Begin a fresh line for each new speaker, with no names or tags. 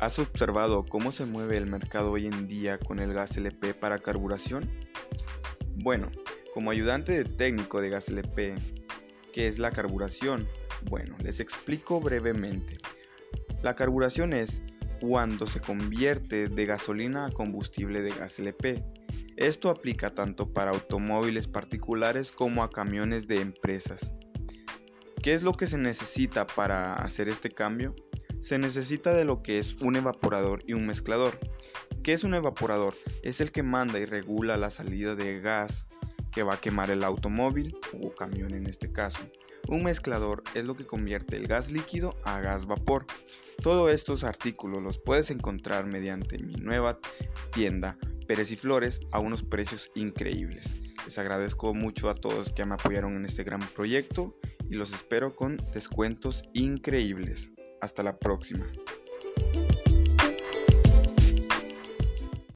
¿Has observado cómo se mueve el mercado hoy en día con el gas LP para carburación? Bueno, como ayudante de técnico de gas LP, ¿qué es la carburación? Bueno, les explico brevemente. La carburación es cuando se convierte de gasolina a combustible de gas LP. Esto aplica tanto para automóviles particulares como a camiones de empresas. ¿Qué es lo que se necesita para hacer este cambio? Se necesita de lo que es un evaporador y un mezclador. ¿Qué es un evaporador? Es el que manda y regula la salida de gas que va a quemar el automóvil o camión en este caso. Un mezclador es lo que convierte el gas líquido a gas vapor. Todos estos artículos los puedes encontrar mediante mi nueva tienda Pérez y Flores a unos precios increíbles. Les agradezco mucho a todos que me apoyaron en este gran proyecto y los espero con descuentos increíbles. Hasta la próxima.